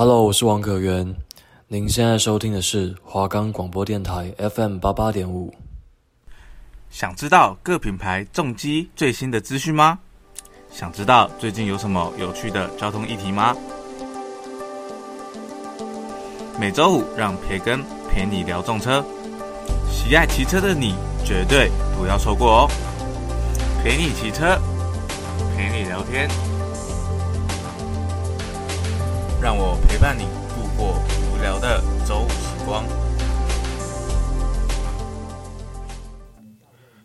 Hello，我是王可元。您现在收听的是华冈广播电台 FM 八八点五。想知道各品牌重机最新的资讯吗？想知道最近有什么有趣的交通议题吗？每周五让培根陪你聊重车，喜爱骑车的你绝对不要错过哦！陪你骑车，陪你聊天。让我陪伴你度过无聊的周五时光。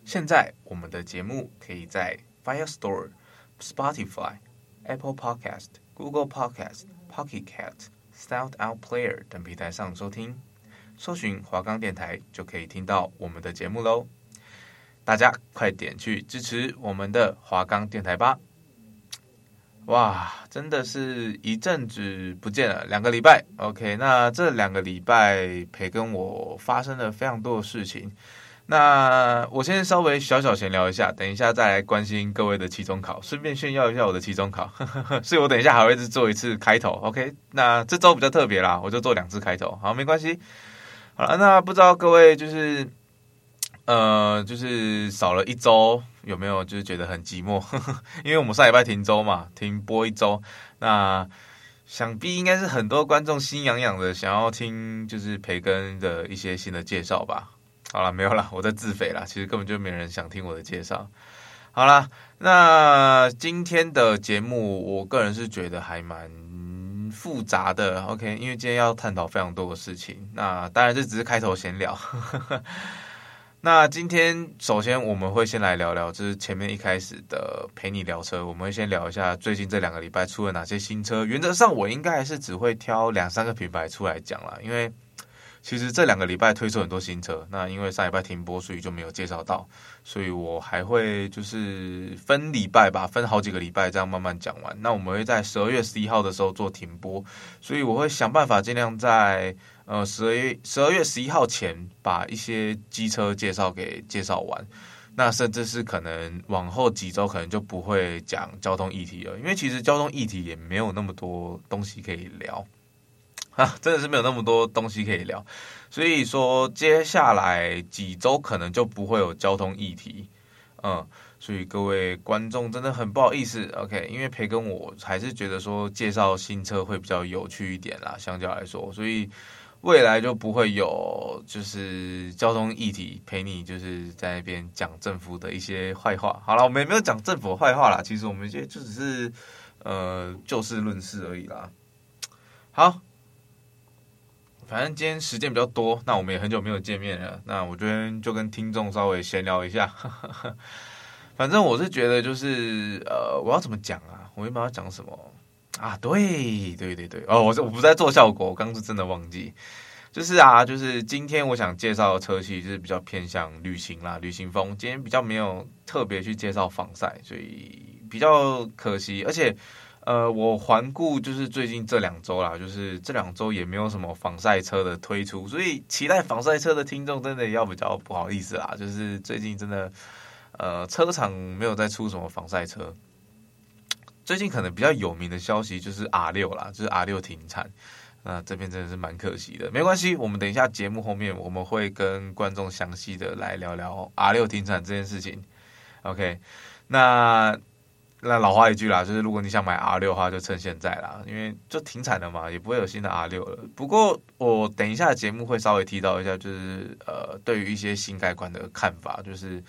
现在我们的节目可以在 Firestore、Spotify、Apple Podcast、Google Podcast、Pocket Cast、Sound Out Player 等平台上收听，搜寻华冈电台就可以听到我们的节目喽。大家快点去支持我们的华冈电台吧！哇，真的是一阵子不见了，两个礼拜。OK，那这两个礼拜培根我发生了非常多的事情。那我先稍微小小闲聊一下，等一下再来关心各位的期中考，顺便炫耀一下我的期中考。所以我等一下还会再做一次开头。OK，那这周比较特别啦，我就做两次开头。好，没关系。好了，那不知道各位就是。呃，就是少了一周，有没有就是觉得很寂寞？因为我们上礼拜停周嘛，停播一周，那想必应该是很多观众心痒痒的，想要听就是培根的一些新的介绍吧。好了，没有了，我在自肥了。其实根本就没人想听我的介绍。好了，那今天的节目，我个人是觉得还蛮复杂的。OK，因为今天要探讨非常多的事情。那当然这只是开头闲聊。那今天首先我们会先来聊聊，就是前面一开始的陪你聊车，我们会先聊一下最近这两个礼拜出了哪些新车。原则上我应该还是只会挑两三个品牌出来讲啦，因为。其实这两个礼拜推出很多新车，那因为上礼拜停播，所以就没有介绍到，所以我还会就是分礼拜吧，分好几个礼拜这样慢慢讲完。那我们会在十二月十一号的时候做停播，所以我会想办法尽量在呃十二月十二月十一号前把一些机车介绍给介绍完。那甚至是可能往后几周可能就不会讲交通议题了，因为其实交通议题也没有那么多东西可以聊。啊，真的是没有那么多东西可以聊，所以说接下来几周可能就不会有交通议题，嗯，所以各位观众真的很不好意思，OK，因为培根我还是觉得说介绍新车会比较有趣一点啦，相较来说，所以未来就不会有就是交通议题陪你就是在那边讲政府的一些坏话。好了，我们也没有讲政府的坏话啦，其实我们这就只是呃就事论事而已啦。好。反正今天时间比较多，那我们也很久没有见面了。那我这边就跟听众稍微闲聊一下。反正我是觉得，就是呃，我要怎么讲啊？我原本要讲什么啊？对对对对，哦，我我不在做效果，我刚刚是真的忘记。就是啊，就是今天我想介绍的车系就是比较偏向旅行啦，旅行风。今天比较没有特别去介绍防晒，所以比较可惜，而且。呃，我环顾就是最近这两周啦，就是这两周也没有什么防晒车的推出，所以期待防晒车的听众真的要比较不好意思啦。就是最近真的，呃，车厂没有再出什么防晒车。最近可能比较有名的消息就是 R 六啦，就是 R 六停产，那这边真的是蛮可惜的。没关系，我们等一下节目后面我们会跟观众详细的来聊聊 R 六停产这件事情。OK，那。那老话一句啦，就是如果你想买 R 六的话，就趁现在啦，因为就停产了嘛，也不会有新的 R 六了。不过我等一下节目会稍微提到一下，就是呃，对于一些新改款的看法，就是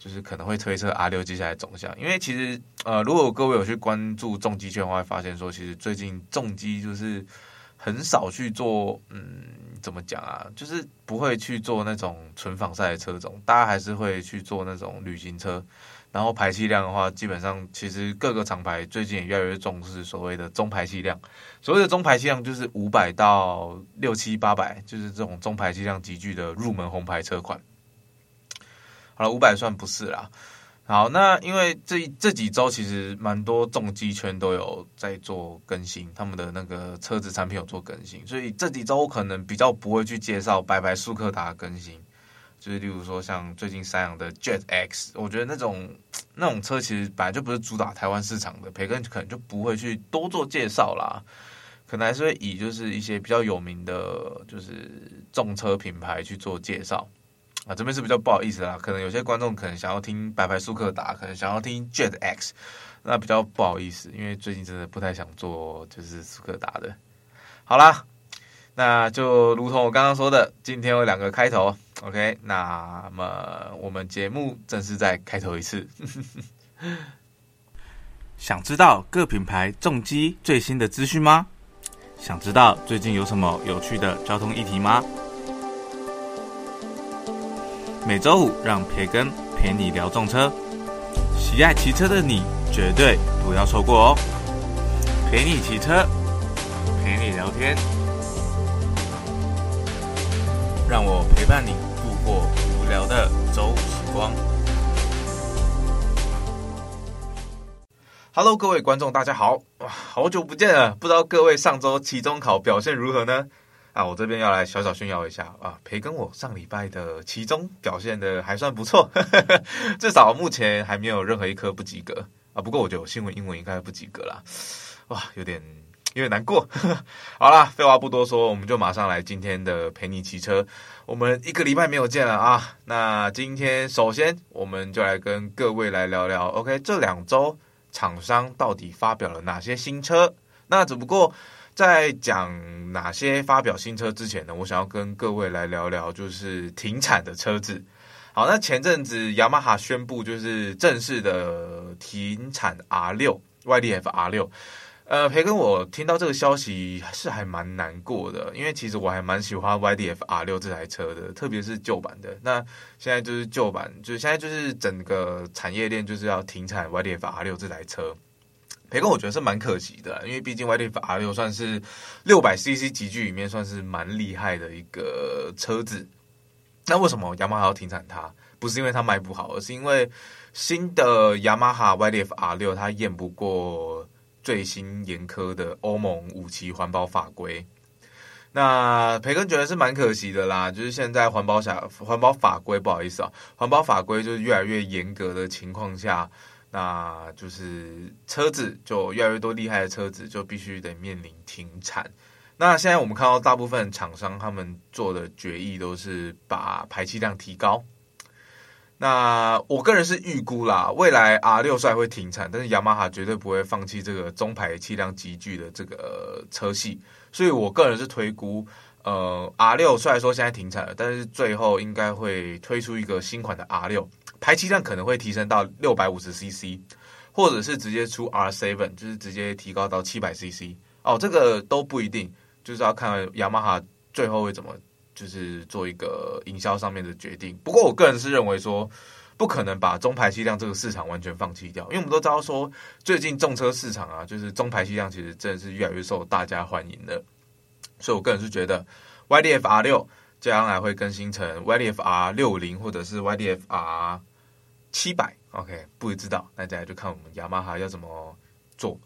就是可能会推测 R 六接下来走向。因为其实呃，如果各位有去关注重机圈的话，会发现说，其实最近重机就是很少去做，嗯，怎么讲啊？就是不会去做那种纯仿赛的车种，大家还是会去做那种旅行车。然后排气量的话，基本上其实各个厂牌最近也越来越重视所谓的中排气量。所谓的中排气量就是五百到六七八百，就是这种中排气量级距的入门红牌车款。好了，五百算不是啦。好，那因为这这几周其实蛮多重机圈都有在做更新，他们的那个车子产品有做更新，所以这几周可能比较不会去介绍白白速克达更新。就是例如说，像最近三阳的 Jet X，我觉得那种那种车其实本来就不是主打台湾市场的，培根可能就不会去多做介绍啦。可能还是会以就是一些比较有名的，就是重车品牌去做介绍啊。这边是比较不好意思啦，可能有些观众可能想要听白白苏克达，可能想要听 Jet X，那比较不好意思，因为最近真的不太想做就是苏克达的。好啦，那就如同我刚刚说的，今天有两个开头，OK，那么我们节目正式再开头一次。想知道各品牌重机最新的资讯吗？想知道最近有什么有趣的交通议题吗？每周五让培根陪你聊重车，喜爱骑车的你绝对不要错过哦！陪你骑车，陪你聊天，让我陪伴你度过无聊的周五时光。Hello，各位观众，大家好！哇，好久不见了，不知道各位上周期中考表现如何呢？啊，我这边要来小小炫耀一下啊，培根我上礼拜的期中表现的还算不错，至少目前还没有任何一科不及格啊。不过我觉得我新闻英文应该不及格啦，哇，有点有点难过。好啦，废话不多说，我们就马上来今天的陪你骑车。我们一个礼拜没有见了啊，那今天首先我们就来跟各位来聊聊，OK，这两周。厂商到底发表了哪些新车？那只不过在讲哪些发表新车之前呢，我想要跟各位来聊聊，就是停产的车子。好，那前阵子雅马哈宣布就是正式的停产 R 六 YDF R 六。呃，培根，我听到这个消息是还蛮难过的，因为其实我还蛮喜欢 YDF R6 这台车的，特别是旧版的。那现在就是旧版，就是现在就是整个产业链就是要停产 YDF R6 这台车。培根，我觉得是蛮可惜的，因为毕竟 YDF R 六算是六百 CC 级距里面算是蛮厉害的一个车子。那为什么雅马哈要停产它？不是因为它卖不好，而是因为新的雅马哈 YDF R 六它验不过。最新严苛的欧盟五期环保法规，那培根觉得是蛮可惜的啦。就是现在环保法环保法规，不好意思啊，环保法规就是越来越严格的情况下，那就是车子就越来越多厉害的车子就必须得面临停产。那现在我们看到大部分厂商他们做的决议都是把排气量提高。那我个人是预估啦，未来 R 六虽然会停产，但是雅马哈绝对不会放弃这个中排气量级距的这个车系，所以我个人是推估，呃，R 六虽然说现在停产了，但是最后应该会推出一个新款的 R 六，排气量可能会提升到六百五十 CC，或者是直接出 R seven，就是直接提高到七百 CC，哦，这个都不一定，就是要看雅马哈最后会怎么。就是做一个营销上面的决定，不过我个人是认为说，不可能把中排气量这个市场完全放弃掉，因为我们都知道说，最近重车市场啊，就是中排气量其实真的是越来越受大家欢迎的，所以我个人是觉得 YDF R 六将来会更新成 YDF R 六零或者是 YDF R 七百，OK，不知道，那接下来就看我们雅马哈要怎么做。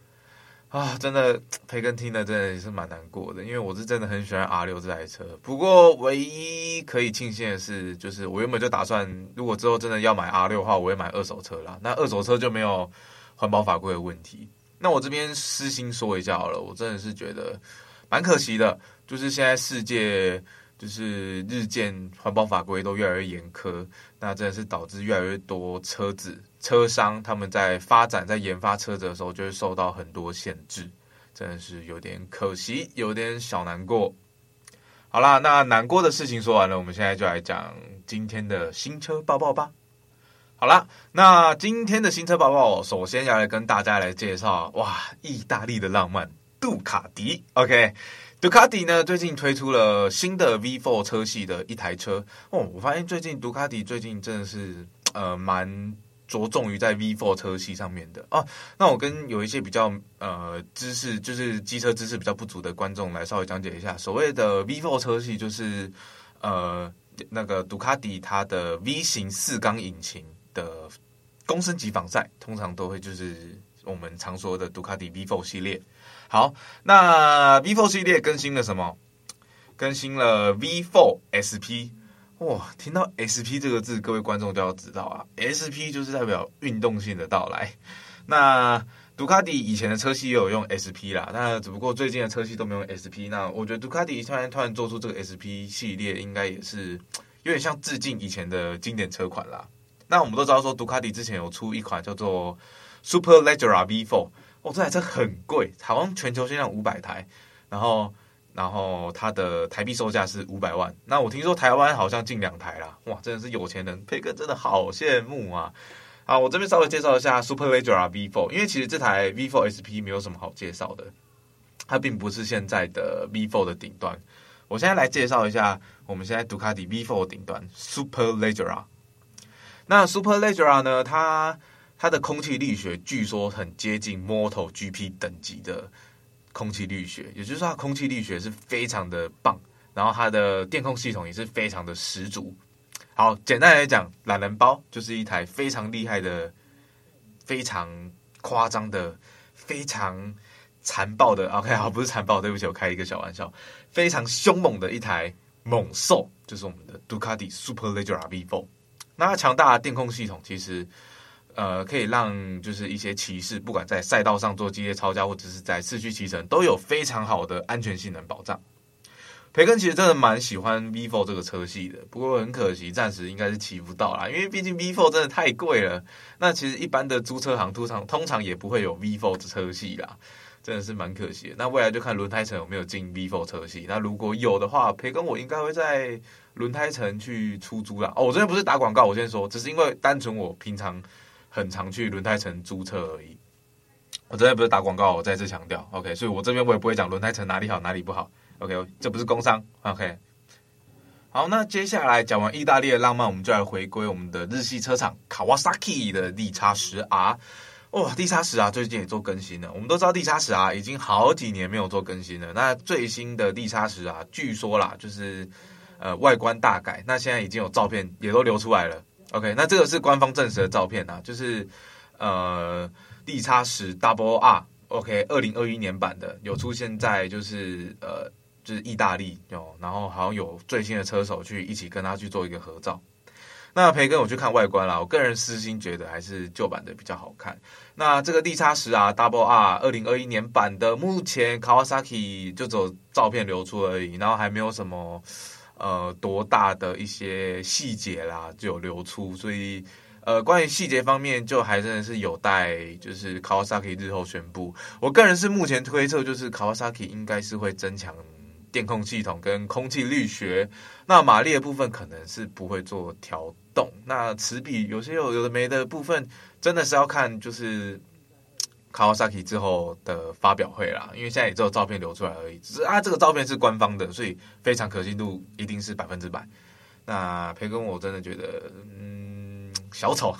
啊，真的培根听的真的也是蛮难过的，因为我是真的很喜欢 R 六这台车。不过唯一可以庆幸的是，就是我原本就打算，如果之后真的要买 R 六的话，我会买二手车啦。那二手车就没有环保法规的问题。那我这边私心说一下好了，我真的是觉得蛮可惜的，就是现在世界。就是日渐环保法规都越来越严苛，那真的是导致越来越多车子车商他们在发展在研发车子的时候就会受到很多限制，真的是有点可惜，有点小难过。好啦，那难过的事情说完了，我们现在就来讲今天的新车报报吧。好啦，那今天的新车报报，首先要来跟大家来介绍，哇，意大利的浪漫杜卡迪，OK。杜卡迪呢，最近推出了新的 V4 车系的一台车哦。我发现最近杜卡迪最近真的是呃蛮着重于在 V4 车系上面的啊。那我跟有一些比较呃知识就是机车知识比较不足的观众来稍微讲解一下，所谓的 V4 车系就是呃那个杜卡迪它的 V 型四缸引擎的公升级防晒，通常都会就是我们常说的杜卡迪 V4 系列。好，那 V4 系列更新了什么？更新了 V4 SP。哇，听到 SP 这个字，各位观众都要知道啊，SP 就是代表运动性的到来。那杜卡迪以前的车系也有用 SP 啦，那只不过最近的车系都没有 SP。那我觉得杜卡迪突然突然做出这个 SP 系列，应该也是有点像致敬以前的经典车款啦。那我们都知道说，杜卡迪之前有出一款叫做 Superleggera V4，哦，这台车很贵，好像全球限量五百台，然后。然后它的台币售价是五百万，那我听说台湾好像进两台啦，哇，真的是有钱人，培根真的好羡慕啊！好，我这边稍微介绍一下 Superleggera V4，因为其实这台 V4 SP 没有什么好介绍的，它并不是现在的 V4 的顶端。我现在来介绍一下我们现在杜卡迪 V4 顶端 Superleggera。那 Superleggera 呢，它它的空气力学据说很接近 MotoGP 等级的。空气力学，也就是说，它空气力学是非常的棒，然后它的电控系统也是非常的十足。好，简单来讲，懒人包就是一台非常厉害的、非常夸张的、非常残暴的。OK，好，不是残暴，对不起，我开一个小玩笑，非常凶猛的一台猛兽，就是我们的杜卡迪 Superleggera V4。那它强大的电控系统，其实。呃，可以让就是一些骑士，不管在赛道上做激烈操驾，或者是在市区骑乘，都有非常好的安全性能保障。培根其实真的蛮喜欢 V4 这个车系的，不过很可惜，暂时应该是骑不到啦，因为毕竟 V4 真的太贵了。那其实一般的租车行通常通常也不会有 V4 的车系啦，真的是蛮可惜。那未来就看轮胎城有没有进 V4 车系，那如果有的话，培根我应该会在轮胎城去出租啦。哦，我这边不是打广告，我先说，只是因为单纯我平常。很常去轮胎城租车而已，我真的不是打广告，我再次强调，OK，所以我这边我也不会讲轮胎城哪里好哪里不好，OK，这不是工商，OK。好，那接下来讲完意大利的浪漫，我们就来回归我们的日系车厂 Kawasaki 的 D 叉十 R。哇，D-10R 最近也做更新了，我们都知道 D-10R 已经好几年没有做更新了，那最新的 D-10R 据说啦，就是呃外观大改，那现在已经有照片也都流出来了。OK，那这个是官方证实的照片啊，就是呃，D 叉十 Double R，OK，二零二一年版的有出现在就是呃就是意大利有，然后好像有最新的车手去一起跟他去做一个合照。那培根我去看外观啦，我个人私心觉得还是旧版的比较好看。那这个 D 叉十啊，Double R 二零二一年版的，目前 Kawasaki 就走照片流出而已，然后还没有什么。呃，多大的一些细节啦，就有流出，所以呃，关于细节方面，就还真的是有待就是 Kawasaki 日后宣布。我个人是目前推测，就是 Kawasaki 应该是会增强电控系统跟空气力学，那马力的部分可能是不会做调动。那齿比有些有有的没的部分，真的是要看就是。Kawasaki 之后的发表会啦，因为现在也只有照片流出来而已，只是啊，这个照片是官方的，所以非常可信度一定是百分之百。那培根我真的觉得，嗯，小丑，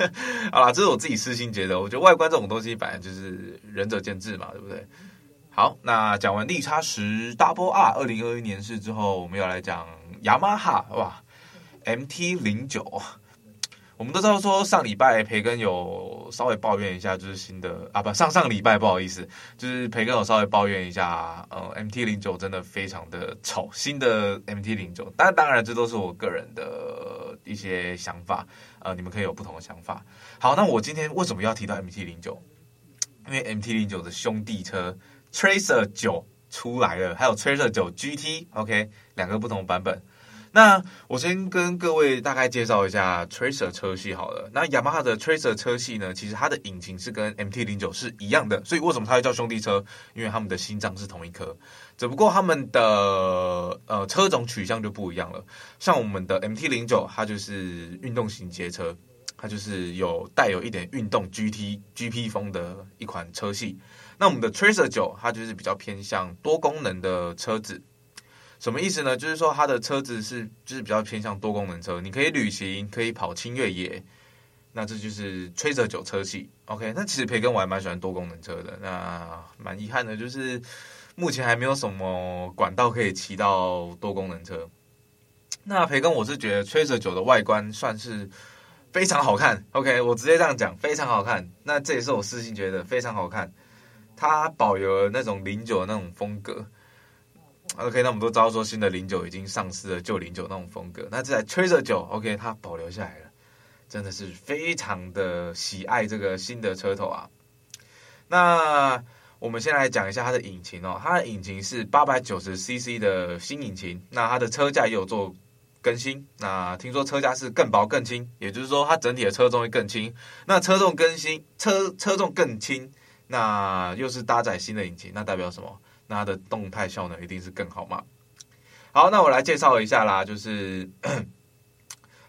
好啦，这是我自己私心觉得，我觉得外观这种东西，反正就是仁者见智嘛，对不对？好，那讲完 D-10 Double R 二零二一年式之后，我们要来讲雅马哈哇，MT 零九。我们都知道说上礼拜培根有稍微抱怨一下，就是新的啊不上上礼拜不好意思，就是培根有稍微抱怨一下，呃，MT 零九真的非常的丑，新的 MT 零九，但当然这都是我个人的一些想法，呃，你们可以有不同的想法。好，那我今天为什么要提到 MT 零九？因为 MT 零九的兄弟车 Tracer 九出来了，还有 Tracer 九 GT，OK，两个不同版本。那我先跟各位大概介绍一下 Tracer 车系好了。那雅马哈的 Tracer 车系呢，其实它的引擎是跟 MT 零九是一样的，所以为什么它会叫兄弟车？因为他们的心脏是同一颗，只不过他们的呃车种取向就不一样了。像我们的 MT 零九，它就是运动型街车，它就是有带有一点运动 GT GP 风的一款车系。那我们的 Tracer 九，它就是比较偏向多功能的车子。什么意思呢？就是说它的车子是就是比较偏向多功能车，你可以旅行，可以跑轻越野，那这就是 Tracer 9车系。OK，那其实培根我还蛮喜欢多功能车的。那蛮遗憾的，就是目前还没有什么管道可以骑到多功能车。那培根我是觉得 Tracer 9的外观算是非常好看。OK，我直接这样讲，非常好看。那这也是我私心觉得非常好看，它保有了那种零九的那种风格。OK，那我们都知道说新的零九已经丧失了旧零九那种风格，那这台 Tracer 九 OK 它保留下来了，真的是非常的喜爱这个新的车头啊。那我们先来讲一下它的引擎哦，它的引擎是八百九十 CC 的新引擎，那它的车架也有做更新，那听说车架是更薄更轻，也就是说它整体的车重会更轻。那车重更新，车车重更轻，那又是搭载新的引擎，那代表什么？那它的动态效能一定是更好嘛？好，那我来介绍一下啦，就是。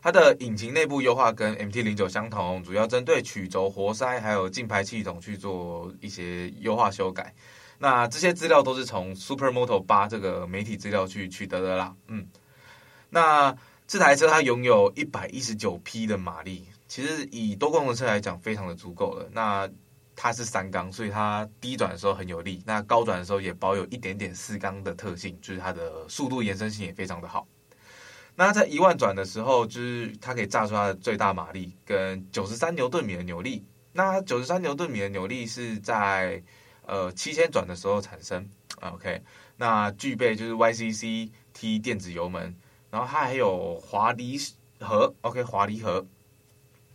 它的引擎内部优化跟 MT 零九相同，主要针对曲轴、活塞还有进排气系统去做一些优化修改。那这些资料都是从 Supermoto 八这个媒体资料去取得的啦。嗯，那这台车它拥有一百一十九匹的马力，其实以多功能车来讲非常的足够了。那它是三缸，所以它低转的时候很有力，那高转的时候也保有一点点四缸的特性，就是它的速度延伸性也非常的好。那在一万转的时候，就是它可以炸出它的最大马力跟九十三牛顿米的扭力。那九十三牛顿米的扭力是在呃七千转的时候产生。OK，那具备就是 YCCT 电子油门，然后它还有滑离合。OK，滑离合。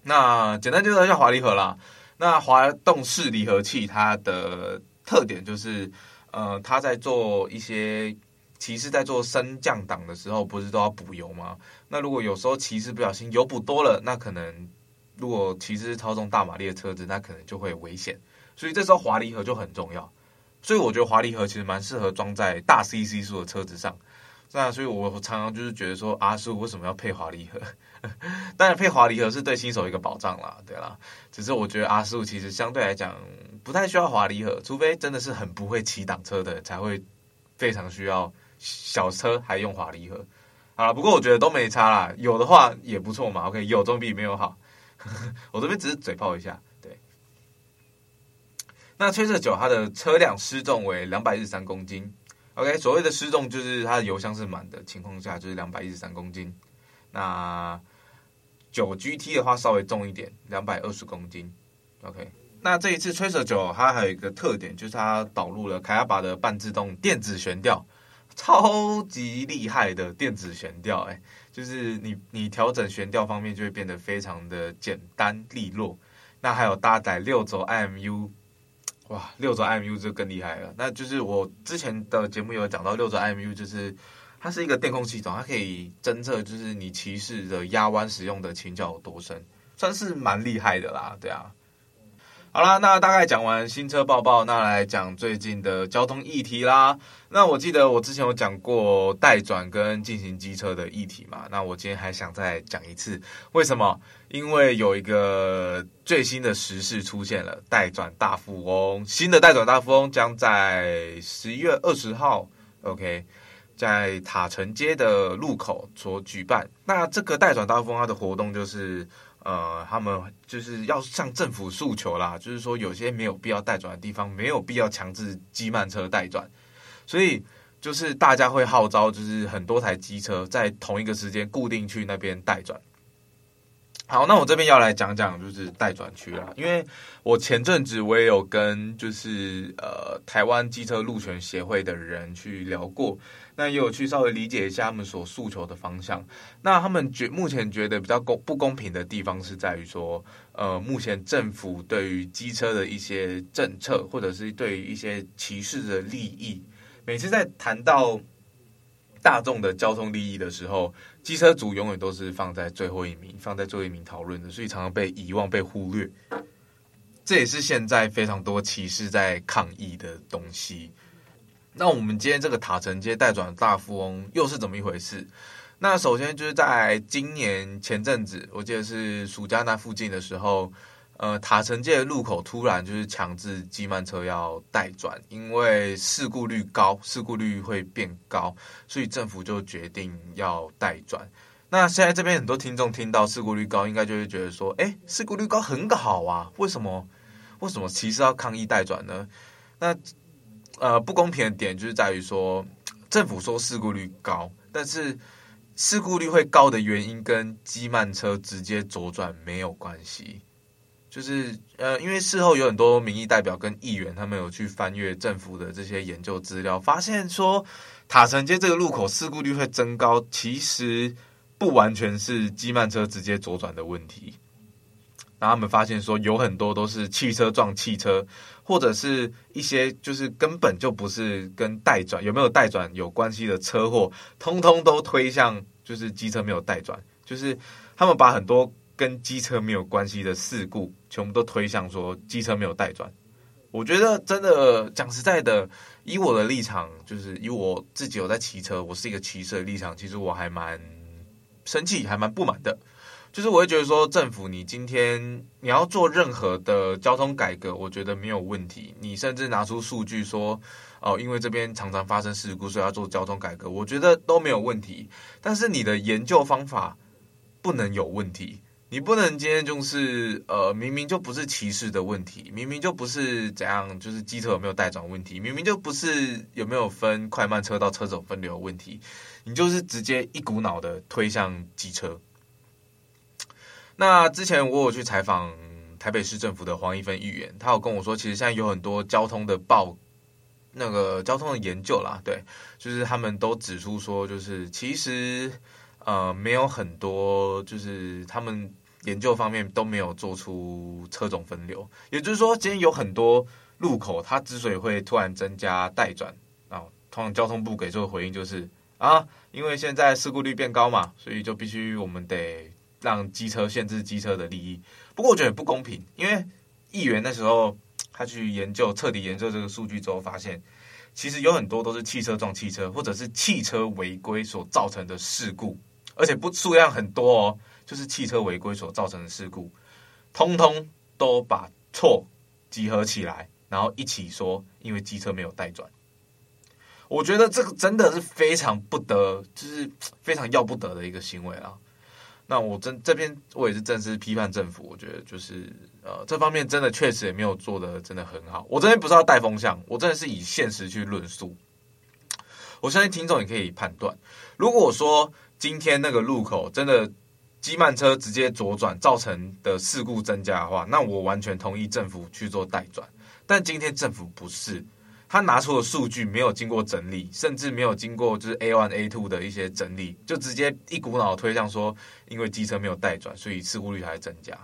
那简单介绍一下滑离合啦。那滑动式离合器它的特点就是，呃，它在做一些。骑士在做升降档的时候，不是都要补油吗？那如果有时候骑士不小心油补多了，那可能如果骑士操纵大马力的车子，那可能就会危险。所以这时候滑离合就很重要。所以我觉得滑离合其实蛮适合装在大 CC 数的车子上。那所以我常常就是觉得说阿叔为什么要配滑离合？当然配滑离合是对新手一个保障啦，对啦。只是我觉得阿叔其实相对来讲不太需要滑离合，除非真的是很不会骑挡车的才会非常需要。小车还用滑离合，好了，不过我觉得都没差啦，有的话也不错嘛。OK，有总比没有好。我这边只是嘴炮一下，对。那 Tracer 9它的车辆失重为两百一十三公斤。OK，所谓的失重就是它的油箱是满的情况下就是两百一十三公斤。那九 GT 的话稍微重一点，两百二十公斤。OK，那这一次 Tracer 9它还有一个特点就是它导入了凯亚巴的半自动电子悬吊。超级厉害的电子悬吊，哎，就是你你调整悬吊方面就会变得非常的简单利落。那还有搭载六轴 IMU，哇，六轴 IMU 就更厉害了。那就是我之前的节目有讲到，六轴 IMU 就是它是一个电控系统，它可以侦测就是你骑士的压弯使用的倾角有多深，算是蛮厉害的啦，对啊。好啦，那大概讲完新车报报，那来讲最近的交通议题啦。那我记得我之前有讲过待转跟进行机车的议题嘛，那我今天还想再讲一次，为什么？因为有一个最新的时事出现了，待转大富翁，新的待转大富翁将在十一月二十号，OK，在塔城街的路口所举办。那这个待转大富翁它的活动就是。呃，他们就是要向政府诉求啦，就是说有些没有必要待转的地方，没有必要强制机慢车待转，所以就是大家会号召，就是很多台机车在同一个时间固定去那边待转。好，那我这边要来讲讲就是待转区啦，因为我前阵子我也有跟就是呃台湾机车路权协会的人去聊过。那也有去稍微理解一下他们所诉求的方向。那他们觉目前觉得比较公不公平的地方是在于说，呃，目前政府对于机车的一些政策，或者是对于一些骑士的利益，每次在谈到大众的交通利益的时候，机车族永远都是放在最后一名，放在最后一名讨论的，所以常常被遗忘、被忽略。这也是现在非常多骑士在抗议的东西。那我们今天这个塔城街代转大富翁又是怎么一回事？那首先就是在今年前阵子，我记得是暑假那附近的时候，呃，塔城街的路口突然就是强制机慢车要代转，因为事故率高，事故率会变高，所以政府就决定要代转。那现在这边很多听众听到事故率高，应该就会觉得说，哎，事故率高很好啊，为什么？为什么骑士要抗议代转呢？那呃，不公平的点就是在于说，政府说事故率高，但是事故率会高的原因跟机慢车直接左转没有关系。就是呃，因为事后有很多民意代表跟议员，他们有去翻阅政府的这些研究资料，发现说塔城街这个路口事故率会增高，其实不完全是机慢车直接左转的问题。然后他们发现说有很多都是汽车撞汽车，或者是一些就是根本就不是跟待转有没有待转有关系的车祸，通通都推向就是机车没有待转，就是他们把很多跟机车没有关系的事故全部都推向说机车没有待转。我觉得真的讲实在的，以我的立场，就是以我自己有在骑车，我是一个骑车的立场，其实我还蛮生气，还蛮不满的。就是我会觉得说，政府你今天你要做任何的交通改革，我觉得没有问题。你甚至拿出数据说，哦，因为这边常常发生事故，所以要做交通改革，我觉得都没有问题。但是你的研究方法不能有问题。你不能今天就是呃，明明就不是歧视的问题，明明就不是怎样，就是机车有没有带转问题，明明就不是有没有分快慢车道车种分流的问题，你就是直接一股脑的推向机车。那之前我有去采访台北市政府的黄一芬议员，他有跟我说，其实现在有很多交通的报，那个交通的研究啦，对，就是他们都指出说，就是其实呃，没有很多，就是他们。研究方面都没有做出车种分流，也就是说，今天有很多路口，它之所以会突然增加待转啊，通常交通部给出的回应就是啊，因为现在事故率变高嘛，所以就必须我们得让机车限制机车的利益。不过我觉得也不公平，因为议员那时候他去研究彻底研究这个数据之后，发现其实有很多都是汽车撞汽车，或者是汽车违规所造成的事故，而且不数量很多哦。就是汽车违规所造成的事故，通通都把错集合起来，然后一起说，因为机车没有带转。我觉得这个真的是非常不得，就是非常要不得的一个行为啊。那我真这边我也是正式批判政府，我觉得就是呃这方面真的确实也没有做得真的很好。我这边不是要带风向，我真的是以现实去论述。我相信听众也可以判断，如果说今天那个路口真的。机慢车直接左转造成的事故增加的话，那我完全同意政府去做代转。但今天政府不是，他拿出的数据没有经过整理，甚至没有经过就是 A one A two 的一些整理，就直接一股脑推向说，因为机车没有待转，所以事故率还增加。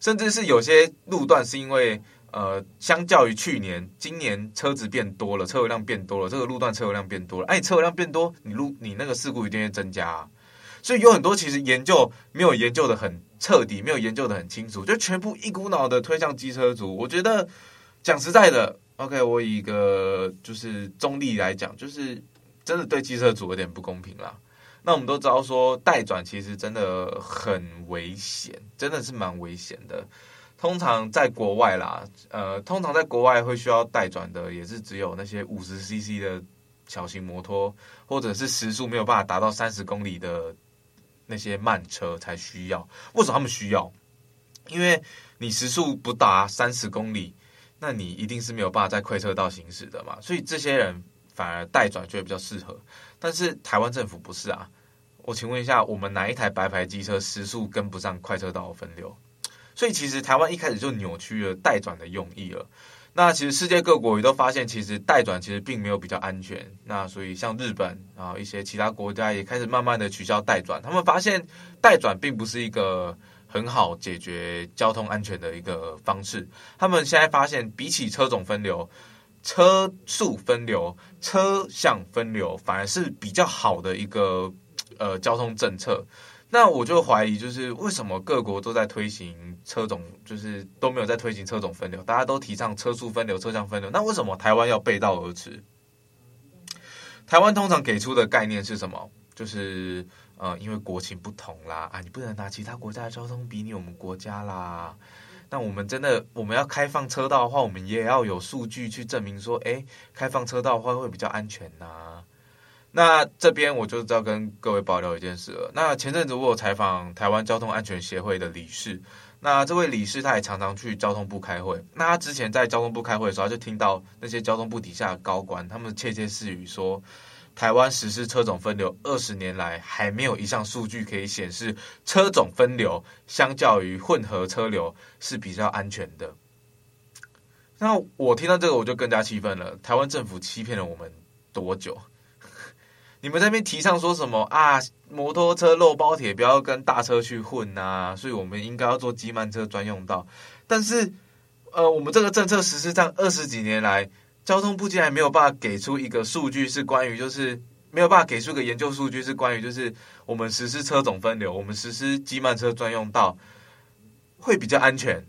甚至是有些路段是因为呃，相较于去年，今年车子变多了，车流量变多了，这个路段车流量变多了，哎，车流量变多，你路你那个事故一定会增加啊。所以有很多其实研究没有研究的很彻底，没有研究的很清楚，就全部一股脑的推向机车族。我觉得讲实在的，OK，我以一个就是中立来讲，就是真的对机车组有点不公平啦。那我们都知道说代转其实真的很危险，真的是蛮危险的。通常在国外啦，呃，通常在国外会需要代转的，也是只有那些五十 CC 的小型摩托，或者是时速没有办法达到三十公里的。那些慢车才需要，为什么他们需要？因为你时速不达三十公里，那你一定是没有办法在快车道行驶的嘛。所以这些人反而代转就会比较适合。但是台湾政府不是啊？我请问一下，我们哪一台白牌机车时速跟不上快车道分流？所以其实台湾一开始就扭曲了代转的用意了。那其实世界各国也都发现，其实代转其实并没有比较安全。那所以像日本啊，一些其他国家也开始慢慢的取消代转。他们发现代转并不是一个很好解决交通安全的一个方式。他们现在发现，比起车种分流、车速分流、车向分流，反而是比较好的一个呃交通政策。那我就怀疑，就是为什么各国都在推行车种，就是都没有在推行车种分流，大家都提倡车速分流、车向分流，那为什么台湾要背道而驰？台湾通常给出的概念是什么？就是呃，因为国情不同啦，啊，你不能拿其他国家的交通比拟我们国家啦。那我们真的我们要开放车道的话，我们也要有数据去证明说，诶，开放车道的话会比较安全呐。那这边我就要跟各位爆料一件事了。那前阵子我有采访台湾交通安全协会的理事，那这位理事他也常常去交通部开会。那他之前在交通部开会的时候，他就听到那些交通部底下的高官他们窃窃私语说，台湾实施车种分流二十年来还没有一项数据可以显示车种分流相较于混合车流是比较安全的。那我听到这个我就更加气愤了。台湾政府欺骗了我们多久？你们在那边提倡说什么啊？摩托车肉包铁不要跟大车去混呐、啊，所以我们应该要做机慢车专用道。但是，呃，我们这个政策实施这样二十几年来，交通部竟然没有办法给出一个数据，是关于就是没有办法给出个研究数据，是关于就是我们实施车种分流，我们实施机慢车专用道会比较安全。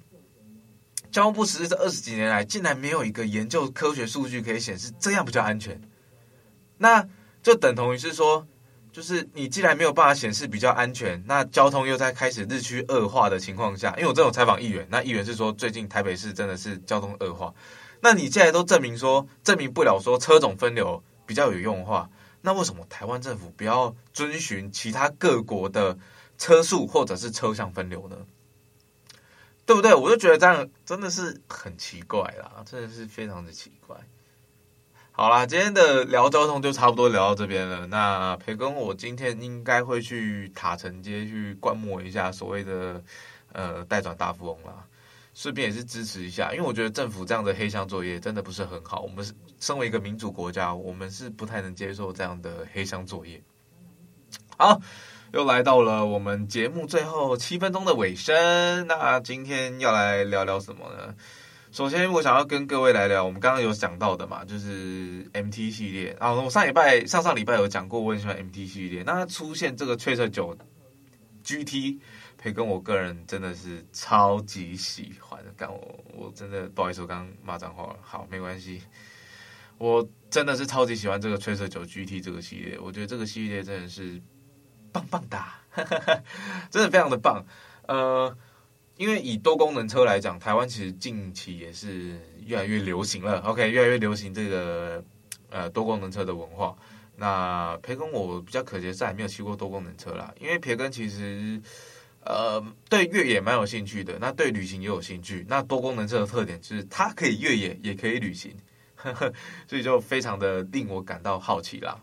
交通部实施这二十几年来，竟然没有一个研究科学数据可以显示这样比较安全，那就等同于是说，就是你既然没有办法显示比较安全，那交通又在开始日趋恶化的情况下，因为我这种采访议员，那议员是说最近台北市真的是交通恶化，那你现在都证明说证明不了说车种分流比较有用的话，那为什么台湾政府不要遵循其他各国的车速或者是车向分流呢？对不对？我就觉得这样真的是很奇怪啦，真的是非常的奇怪。好啦，今天的聊交通就差不多聊到这边了。那培根，我今天应该会去塔城街去观摩一下所谓的呃代转大富翁啦，顺便也是支持一下，因为我觉得政府这样的黑箱作业真的不是很好。我们是身为一个民主国家，我们是不太能接受这样的黑箱作业。好。又来到了我们节目最后七分钟的尾声，那今天要来聊聊什么呢？首先，我想要跟各位来聊我们刚刚有讲到的嘛，就是 MT 系列啊。我上礼拜、上上礼拜有讲过，我很喜欢 MT 系列。那出现这个 Tracer 9 GT，培根我个人真的是超级喜欢。刚我我真的不好意思，我刚刚骂脏话了。好，没关系，我真的是超级喜欢这个 Tracer GT 这个系列。我觉得这个系列真的是。棒棒哒，真的非常的棒。呃，因为以多功能车来讲，台湾其实近期也是越来越流行了。OK，越来越流行这个呃多功能车的文化。那培根我比较可惜的是还没有骑过多功能车啦，因为培根其实呃对越野蛮有兴趣的，那对旅行也有兴趣。那多功能车的特点就是它可以越野，也可以旅行，所以就非常的令我感到好奇啦。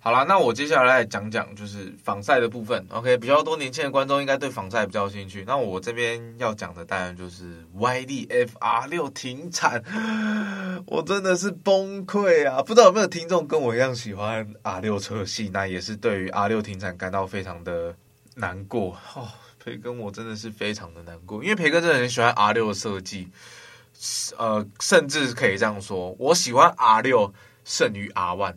好啦，那我接下来来讲讲就是防晒的部分。OK，比较多年轻的观众应该对防晒比较有兴趣。那我这边要讲的当然就是 YDF R6 停产，我真的是崩溃啊！不知道有没有听众跟我一样喜欢 R6 车系，那也是对于 R6 停产感到非常的难过哦。培根我真的是非常的难过，因为培根真的很喜欢 R6 的设计，呃，甚至可以这样说，我喜欢 R6。胜于 R1，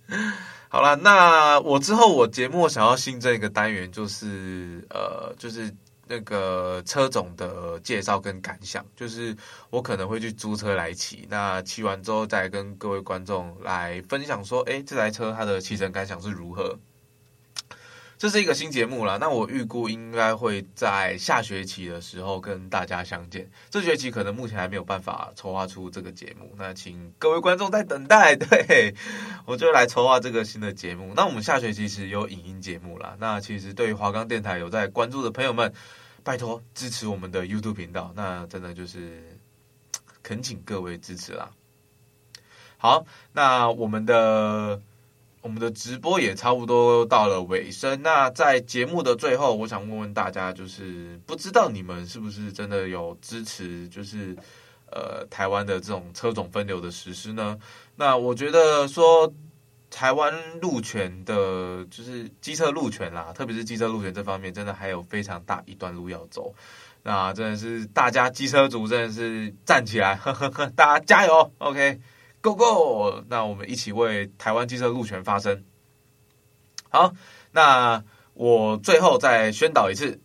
好了，那我之后我节目想要新增一个单元，就是呃，就是那个车种的介绍跟感想，就是我可能会去租车来骑，那骑完之后再跟各位观众来分享说，哎，这台车它的骑乘感想是如何。这是一个新节目啦，那我预估应该会在下学期的时候跟大家相见。这学期可能目前还没有办法筹划出这个节目，那请各位观众再等待。对，我就来筹划这个新的节目。那我们下学期其实有影音节目啦，那其实对于华冈电台有在关注的朋友们，拜托支持我们的 YouTube 频道，那真的就是恳请各位支持啦。好，那我们的。我们的直播也差不多到了尾声。那在节目的最后，我想问问大家，就是不知道你们是不是真的有支持，就是呃台湾的这种车种分流的实施呢？那我觉得说台湾路权的，就是机车路权啦，特别是机车路权这方面，真的还有非常大一段路要走。那真的是大家机车族真的是站起来，呵呵呵，大家加油，OK。Go Go！那我们一起为台湾机车路权发声。好，那我最后再宣导一次，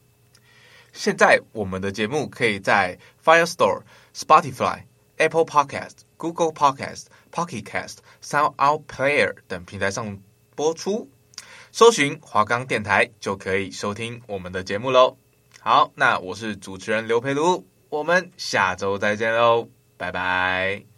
现在我们的节目可以在 Firestore、Spotify、Apple Podcast、Google Podcast、Pocket Cast、SoundOut Player 等平台上播出，搜寻华冈电台就可以收听我们的节目喽。好，那我是主持人刘培儒，我们下周再见喽，拜拜。